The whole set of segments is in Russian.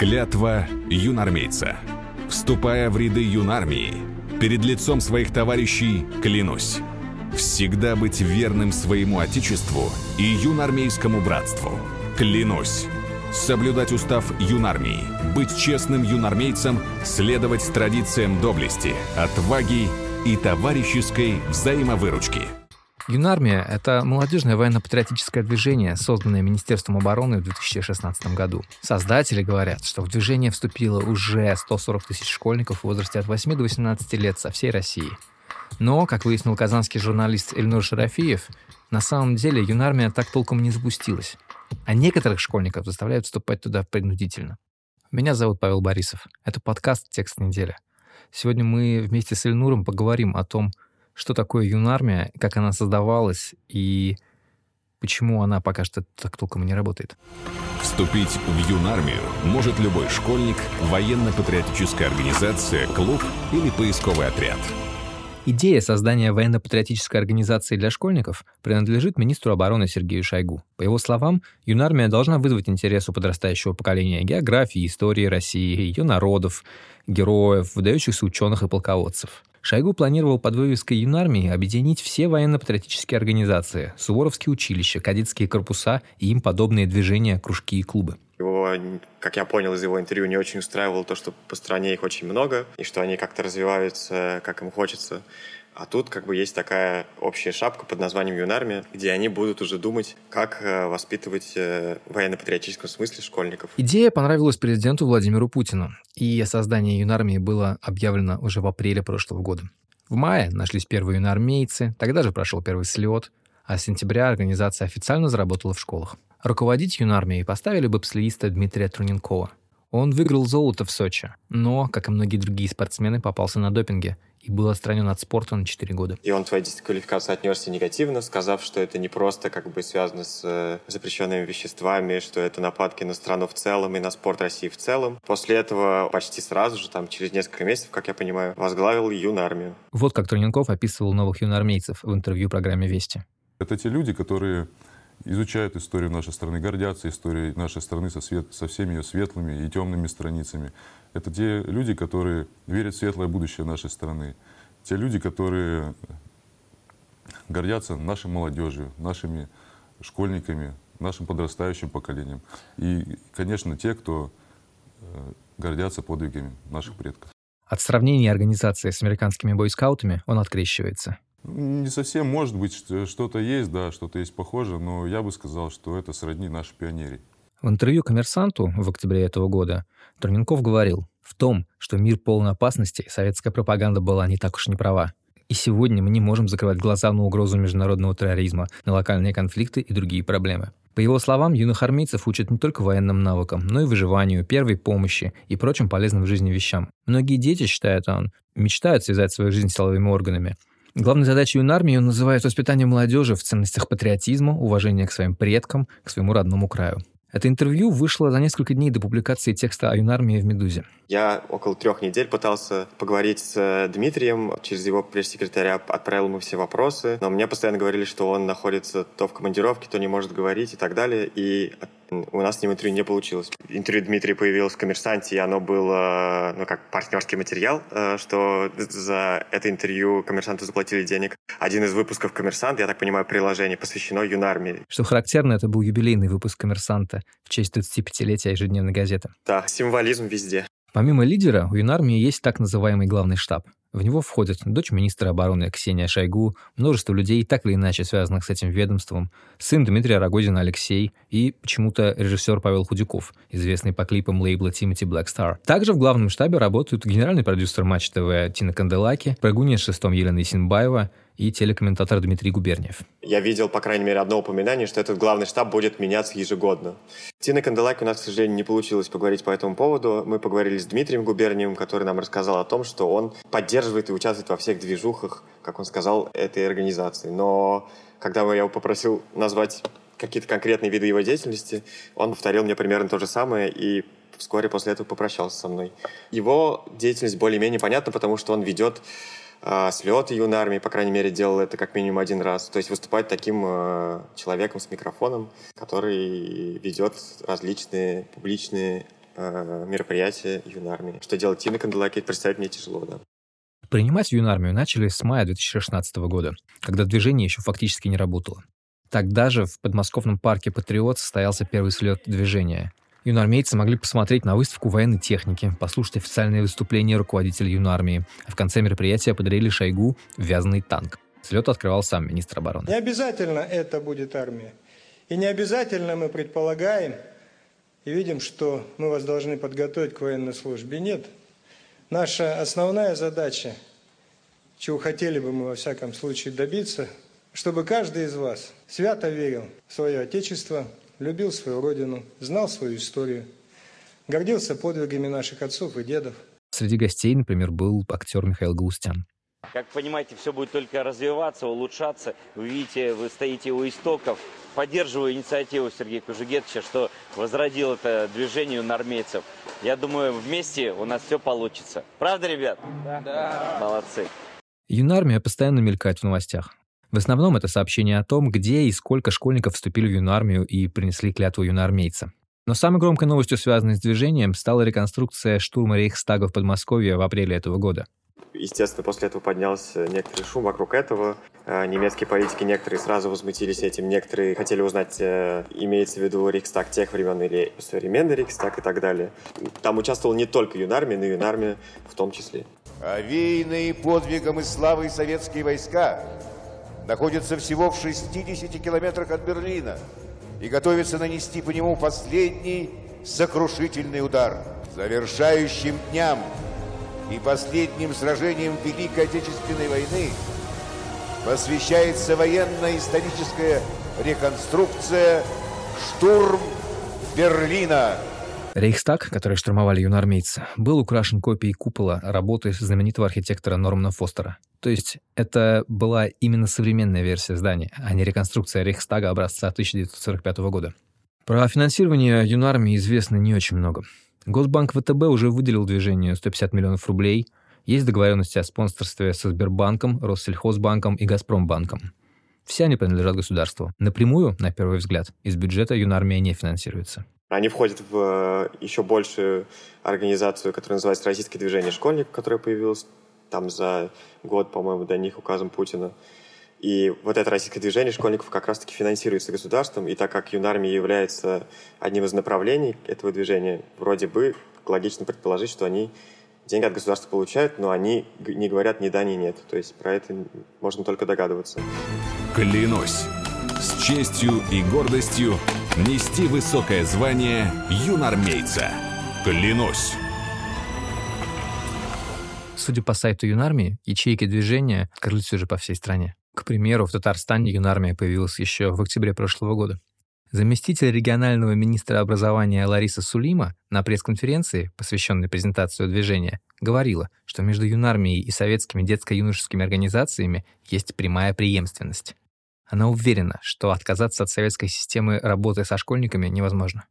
Клятва юнармейца. Вступая в ряды юнармии, перед лицом своих товарищей клянусь всегда быть верным своему отечеству и юнармейскому братству. Клянусь соблюдать устав юнармии, быть честным юнармейцем, следовать традициям доблести, отваги и товарищеской взаимовыручки. Юнармия — это молодежное военно-патриотическое движение, созданное Министерством обороны в 2016 году. Создатели говорят, что в движение вступило уже 140 тысяч школьников в возрасте от 8 до 18 лет со всей России. Но, как выяснил казанский журналист Эльнур Шарафиев, на самом деле юнармия так толком не запустилась. А некоторых школьников заставляют вступать туда принудительно. Меня зовут Павел Борисов. Это подкаст «Текст недели». Сегодня мы вместе с Эльнуром поговорим о том, что такое юнармия, как она создавалась и почему она пока что так толком и не работает. Вступить в юнармию может любой школьник, военно-патриотическая организация, клуб или поисковый отряд. Идея создания военно-патриотической организации для школьников принадлежит министру обороны Сергею Шойгу. По его словам, юнармия должна вызвать интерес у подрастающего поколения географии, истории России, ее народов, героев, выдающихся ученых и полководцев. Шойгу планировал под вывеской юнармии объединить все военно-патриотические организации, суворовские училища, кадетские корпуса и им подобные движения, кружки и клубы. Его, как я понял из его интервью, не очень устраивало то, что по стране их очень много, и что они как-то развиваются, как им хочется. А тут как бы есть такая общая шапка под названием «Юнармия», где они будут уже думать, как э, воспитывать э, в военно-патриотическом смысле школьников. Идея понравилась президенту Владимиру Путину, и создание юнармии было объявлено уже в апреле прошлого года. В мае нашлись первые юнармейцы, тогда же прошел первый слет, а с сентября организация официально заработала в школах. Руководить юнармией поставили бобслеиста Дмитрия Труненкова. Он выиграл золото в Сочи, но, как и многие другие спортсмены, попался на допинге и был отстранен от спорта на 4 года. И он твоей дисквалификации отнесся негативно, сказав, что это не просто как бы связано с э, запрещенными веществами, что это нападки на страну в целом и на спорт России в целом. После этого почти сразу же, там через несколько месяцев, как я понимаю, возглавил юнармию. Вот как Труненков описывал новых юнармейцев в интервью программе «Вести». Это те люди, которые изучают историю нашей страны, гордятся историей нашей страны со, свет, со всеми ее светлыми и темными страницами. Это те люди, которые верят в светлое будущее нашей страны. Те люди, которые гордятся нашей молодежью, нашими школьниками, нашим подрастающим поколением. И, конечно, те, кто э, гордятся подвигами наших предков. От сравнения организации с американскими бойскаутами он открещивается. Не совсем, может быть, что-то есть, да, что-то есть похоже, но я бы сказал, что это сродни нашей пионерии. В интервью «Коммерсанту» в октябре этого года Труненков говорил, в том, что мир полон опасностей, советская пропаганда была не так уж не права. И сегодня мы не можем закрывать глаза на угрозу международного терроризма, на локальные конфликты и другие проблемы. По его словам, юных армейцев учат не только военным навыкам, но и выживанию, первой помощи и прочим полезным в жизни вещам. Многие дети, считает он, мечтают связать свою жизнь с силовыми органами, Главной задачей юнармии он называет воспитание молодежи в ценностях патриотизма, уважения к своим предкам, к своему родному краю. Это интервью вышло за несколько дней до публикации текста о юнармии в «Медузе». Я около трех недель пытался поговорить с Дмитрием. Через его пресс-секретаря отправил ему все вопросы. Но мне постоянно говорили, что он находится то в командировке, то не может говорить и так далее. И у нас с ним интервью не получилось. Интервью Дмитрия появилось в «Коммерсанте», и оно было, ну, как партнерский материал, э, что за это интервью «Коммерсанту» заплатили денег. Один из выпусков «Коммерсант», я так понимаю, приложение, посвящено юнармии. Что характерно, это был юбилейный выпуск «Коммерсанта» в честь 25-летия ежедневной газеты. Да, символизм везде. Помимо лидера, у юнармии есть так называемый главный штаб — в него входят дочь министра обороны Ксения Шойгу, множество людей, так или иначе связанных с этим ведомством, сын Дмитрия Рогозина Алексей и почему-то режиссер Павел Худяков, известный по клипам лейбла Тимати Black Star. Также в главном штабе работают генеральный продюсер Матч ТВ Тина Канделаки, прогуния шестом Елена Исинбаева и телекомментатор Дмитрий Губерниев. Я видел, по крайней мере, одно упоминание, что этот главный штаб будет меняться ежегодно. Тина Канделаки у нас, к сожалению, не получилось поговорить по этому поводу. Мы поговорили с Дмитрием Губерниевым, который нам рассказал о том, что он поддерживает и участвует во всех движухах, как он сказал, этой организации. Но когда я его попросил назвать какие-то конкретные виды его деятельности, он повторил мне примерно то же самое и вскоре после этого попрощался со мной. Его деятельность более-менее понятна, потому что он ведет слет юной армии, по крайней мере, делал это как минимум один раз. То есть выступать таким э, человеком с микрофоном, который ведет различные публичные э, мероприятия юнармии. Что делать Тина Канделаки, представить мне тяжело, да. Принимать в юнармию начали с мая 2016 года, когда движение еще фактически не работало. Тогда же в подмосковном парке «Патриот» состоялся первый слет движения. Юнармейцы могли посмотреть на выставку военной техники, послушать официальные выступления руководителей юнармии, а в конце мероприятия подарили Шойгу вязаный танк. Слет открывал сам министр обороны. Не обязательно это будет армия. И не обязательно мы предполагаем и видим, что мы вас должны подготовить к военной службе. Нет. Наша основная задача, чего хотели бы мы во всяком случае добиться, чтобы каждый из вас свято верил в свое Отечество, любил свою Родину, знал свою историю, гордился подвигами наших отцов и дедов. Среди гостей, например, был актер Михаил Галустян. Как понимаете, все будет только развиваться, улучшаться. Вы видите, вы стоите у истоков. Поддерживаю инициативу Сергея Кужугетовича, что возродил это движение юнармейцев. Я думаю, вместе у нас все получится. Правда, ребят? Да. да. Молодцы. Юнармия постоянно мелькает в новостях. В основном это сообщение о том, где и сколько школьников вступили в юнармию и принесли клятву юнармейца. Но самой громкой новостью, связанной с движением, стала реконструкция штурма Рейхстага в Подмосковье в апреле этого года. Естественно, после этого поднялся некоторый шум вокруг этого. А, немецкие политики некоторые сразу возмутились этим, некоторые хотели узнать, э, имеется в виду Рейхстаг тех времен или современный Рейхстаг и так далее. Там участвовал не только юнармия, но и юнармия в том числе. Овеянные подвигом и славой советские войска находятся всего в 60 километрах от Берлина и готовятся нанести по нему последний сокрушительный удар. Завершающим дням и последним сражением Великой Отечественной войны посвящается военно-историческая реконструкция «Штурм Берлина». Рейхстаг, который штурмовали юноармейцы, был украшен копией купола работы знаменитого архитектора Нормана Фостера. То есть это была именно современная версия здания, а не реконструкция Рейхстага образца 1945 года. Про финансирование юнармии известно не очень много. Госбанк ВТБ уже выделил движению 150 миллионов рублей. Есть договоренности о спонсорстве со Сбербанком, Россельхозбанком и Газпромбанком. Все они принадлежат государству. Напрямую, на первый взгляд, из бюджета юнармия не финансируется. Они входят в э, еще большую организацию, которая называется «Российское движение школьников», которая появилась там за год, по-моему, до них указом Путина. И вот это российское движение школьников как раз-таки финансируется государством, и так как юнармия является одним из направлений этого движения, вроде бы логично предположить, что они деньги от государства получают, но они не говорят ни да, ни нет. То есть про это можно только догадываться. Клянусь, с честью и гордостью нести высокое звание юнармейца. Клянусь. Судя по сайту Юнармии, ячейки движения открылись уже по всей стране. К примеру, в Татарстане Юнармия появилась еще в октябре прошлого года. Заместитель регионального министра образования Лариса Сулима на пресс-конференции, посвященной презентации движения, говорила, что между Юнармией и советскими детско-юношескими организациями есть прямая преемственность. Она уверена, что отказаться от советской системы работы со школьниками невозможно.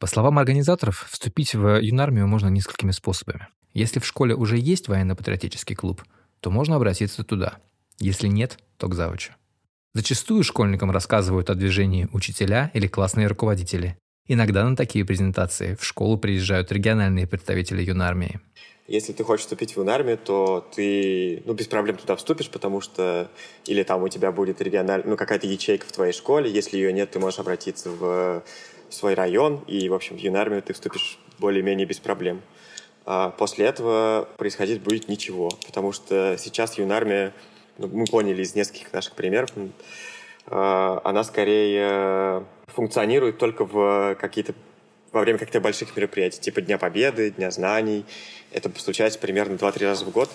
По словам организаторов, вступить в юнармию можно несколькими способами. Если в школе уже есть военно-патриотический клуб, то можно обратиться туда. Если нет, то к завучу. Зачастую школьникам рассказывают о движении учителя или классные руководители. Иногда на такие презентации в школу приезжают региональные представители юнармии. Если ты хочешь вступить в юнармию, то ты ну, без проблем туда вступишь, потому что или там у тебя будет региональ... ну, какая-то ячейка в твоей школе. Если ее нет, ты можешь обратиться в свой район, и, в общем, в юнармию ты вступишь более-менее без проблем. А после этого происходить будет ничего, потому что сейчас юнармия, ну, мы поняли из нескольких наших примеров, а, она скорее функционирует только в какие-то во время каких-то больших мероприятий, типа Дня Победы, Дня Знаний. Это случается примерно 2-3 раза в год.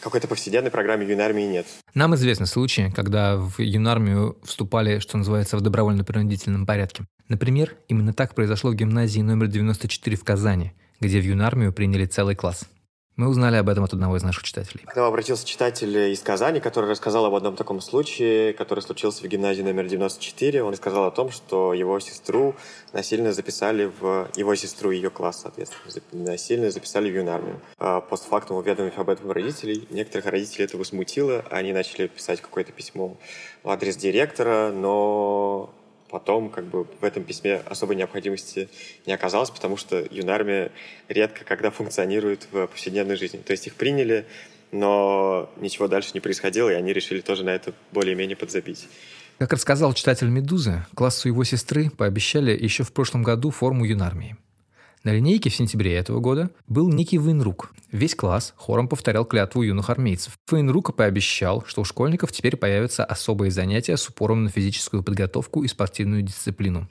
Какой-то повседневной программе юнармии нет. Нам известны случаи, когда в юнармию вступали, что называется, в добровольно-принудительном порядке. Например, именно так произошло в гимназии номер 94 в Казани, где в юнармию приняли целый класс. Мы узнали об этом от одного из наших читателей. К нам обратился читатель из Казани, который рассказал об одном таком случае, который случился в гимназии номер 94. Он сказал о том, что его сестру насильно записали в... Его сестру и ее класс, соответственно, насильно записали в юнармию. А постфактум уведомив об этом родителей, некоторых родителей это возмутило. Они начали писать какое-то письмо в адрес директора, но потом как бы в этом письме особой необходимости не оказалось, потому что юнармия редко когда функционирует в повседневной жизни. То есть их приняли, но ничего дальше не происходило, и они решили тоже на это более-менее подзабить. Как рассказал читатель «Медузы», классу его сестры пообещали еще в прошлом году форму юнармии. На линейке в сентябре этого года был некий Вейнрук. Весь класс хором повторял клятву юных армейцев. Вейнрук пообещал, что у школьников теперь появятся особые занятия с упором на физическую подготовку и спортивную дисциплину.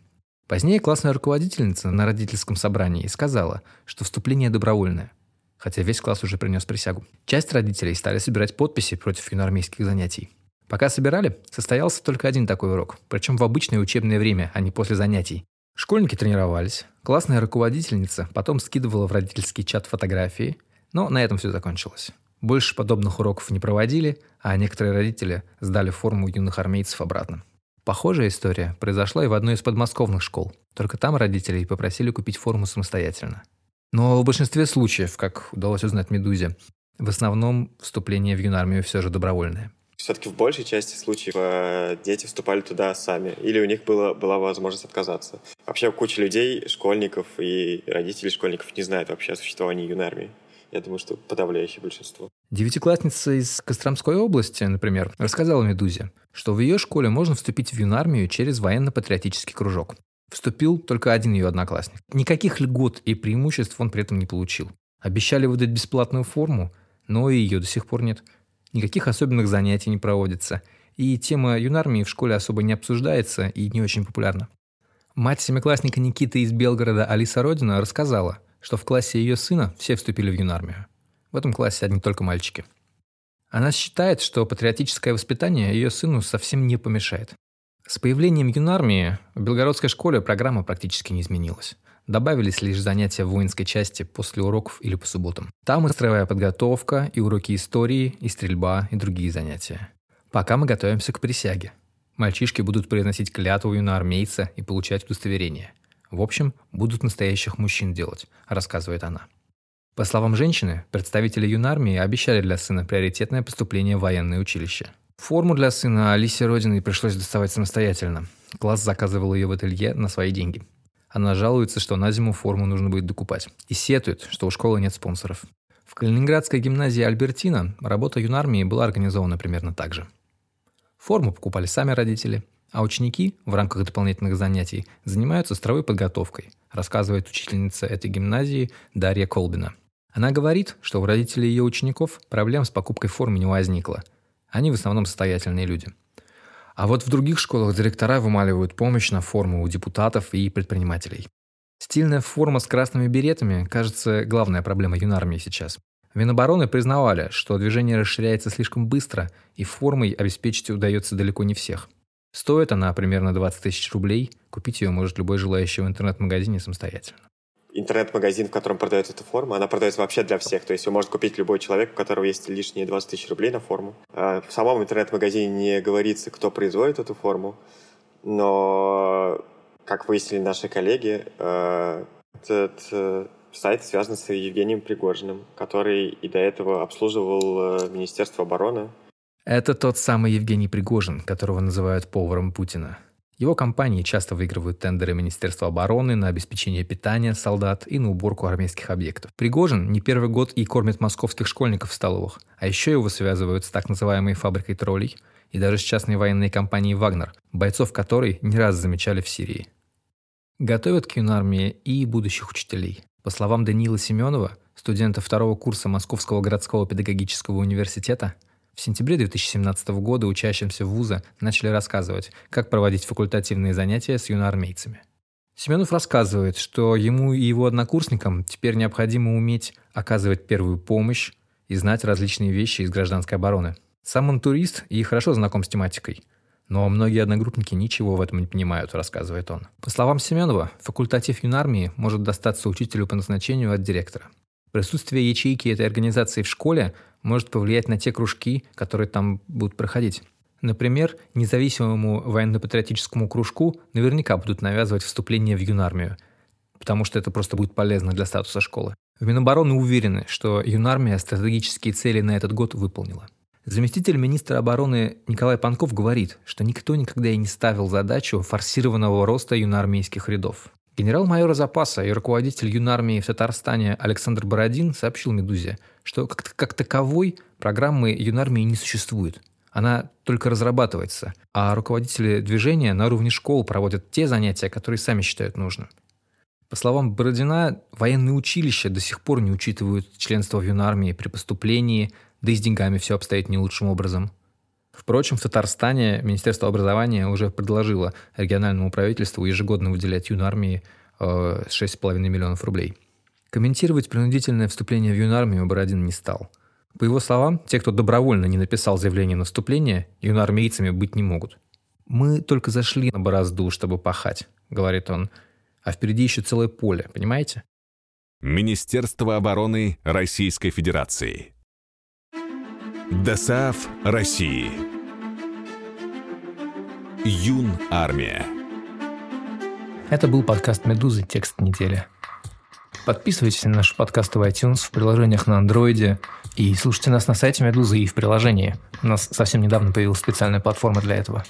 Позднее классная руководительница на родительском собрании сказала, что вступление добровольное, хотя весь класс уже принес присягу. Часть родителей стали собирать подписи против юноармейских занятий. Пока собирали, состоялся только один такой урок, причем в обычное учебное время, а не после занятий. Школьники тренировались, классная руководительница потом скидывала в родительский чат фотографии, но на этом все закончилось. Больше подобных уроков не проводили, а некоторые родители сдали форму юных армейцев обратно. Похожая история произошла и в одной из подмосковных школ, только там родителей попросили купить форму самостоятельно. Но в большинстве случаев, как удалось узнать «Медузе», в основном вступление в юнармию все же добровольное все-таки в большей части случаев э, дети вступали туда сами, или у них было, была возможность отказаться. Вообще куча людей, школьников и родителей школьников не знают вообще о существовании юнармии. Я думаю, что подавляющее большинство. Девятиклассница из Костромской области, например, рассказала «Медузе», что в ее школе можно вступить в юнармию через военно-патриотический кружок. Вступил только один ее одноклассник. Никаких льгот и преимуществ он при этом не получил. Обещали выдать бесплатную форму, но ее до сих пор нет – никаких особенных занятий не проводится, и тема юнармии в школе особо не обсуждается и не очень популярна. Мать семиклассника Никиты из Белгорода Алиса Родина рассказала, что в классе ее сына все вступили в юнармию. В этом классе одни только мальчики. Она считает, что патриотическое воспитание ее сыну совсем не помешает. С появлением юнармии в белгородской школе программа практически не изменилась. Добавились лишь занятия в воинской части после уроков или по субботам. Там и строевая подготовка, и уроки истории, и стрельба, и другие занятия. Пока мы готовимся к присяге. Мальчишки будут произносить клятву юноармейца и получать удостоверение. В общем, будут настоящих мужчин делать, рассказывает она. По словам женщины, представители юнармии обещали для сына приоритетное поступление в военное училище. Форму для сына Алисе Родиной пришлось доставать самостоятельно. Класс заказывал ее в ателье на свои деньги. Она жалуется, что на зиму форму нужно будет докупать. И сетует, что у школы нет спонсоров. В Калининградской гимназии Альбертина работа юнармии была организована примерно так же. Форму покупали сами родители, а ученики в рамках дополнительных занятий занимаются строевой подготовкой, рассказывает учительница этой гимназии Дарья Колбина. Она говорит, что у родителей ее учеников проблем с покупкой формы не возникло. Они в основном состоятельные люди – а вот в других школах директора вымаливают помощь на форму у депутатов и предпринимателей. Стильная форма с красными беретами, кажется, главная проблема юнармии сейчас. Минобороны признавали, что движение расширяется слишком быстро, и формой обеспечить удается далеко не всех. Стоит она примерно 20 тысяч рублей, купить ее может любой желающий в интернет-магазине самостоятельно интернет-магазин, в котором продается эта форма, она продается вообще для всех. То есть ее может купить любой человек, у которого есть лишние 20 тысяч рублей на форму. А в самом интернет-магазине не говорится, кто производит эту форму, но, как выяснили наши коллеги, э, этот э, сайт связан с Евгением Пригожиным, который и до этого обслуживал э, Министерство обороны. Это тот самый Евгений Пригожин, которого называют поваром Путина. Его компании часто выигрывают тендеры Министерства обороны на обеспечение питания солдат и на уборку армейских объектов. Пригожин не первый год и кормит московских школьников в столовых, а еще его связывают с так называемой фабрикой троллей и даже с частной военной компанией «Вагнер», бойцов которой не раз замечали в Сирии. Готовят к юнармии и будущих учителей. По словам Даниила Семенова, студента второго курса Московского городского педагогического университета, в сентябре 2017 года учащимся вуза начали рассказывать, как проводить факультативные занятия с юноармейцами. Семенов рассказывает, что ему и его однокурсникам теперь необходимо уметь оказывать первую помощь и знать различные вещи из гражданской обороны. Сам он турист и хорошо знаком с тематикой. Но многие одногруппники ничего в этом не понимают, рассказывает он. По словам Семенова, факультатив юнармии может достаться учителю по назначению от директора. Присутствие ячейки этой организации в школе может повлиять на те кружки, которые там будут проходить. Например, независимому военно-патриотическому кружку наверняка будут навязывать вступление в юнармию, потому что это просто будет полезно для статуса школы. В Минобороны уверены, что юнармия стратегические цели на этот год выполнила. Заместитель министра обороны Николай Панков говорит, что никто никогда и не ставил задачу форсированного роста юноармейских рядов. Генерал-майор запаса и руководитель юнармии в Татарстане Александр Бородин сообщил «Медузе», что как, как таковой программы юнармии не существует. Она только разрабатывается, а руководители движения на уровне школ проводят те занятия, которые сами считают нужным. По словам Бородина, военные училища до сих пор не учитывают членство в юнармии при поступлении, да и с деньгами все обстоит не лучшим образом. Впрочем, в Татарстане Министерство образования уже предложило региональному правительству ежегодно выделять юнармии э, 6,5 миллионов рублей. Комментировать принудительное вступление в юнармию Бородин не стал. По его словам, те, кто добровольно не написал заявление на вступление, юноармейцами быть не могут. «Мы только зашли на борозду, чтобы пахать», — говорит он, «а впереди еще целое поле, понимаете?» Министерство обороны Российской Федерации. ДОСААФ России. Юн армия. Это был подкаст «Медузы. Текст недели». Подписывайтесь на наши подкасты в iTunes, в приложениях на андроиде и слушайте нас на сайте «Медузы» и в приложении. У нас совсем недавно появилась специальная платформа для этого.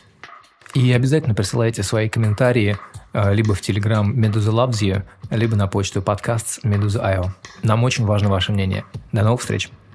И обязательно присылайте свои комментарии э, либо в Telegram «Медуза Loves You», либо на почту подкаст «Медуза.io». Нам очень важно ваше мнение. До новых встреч!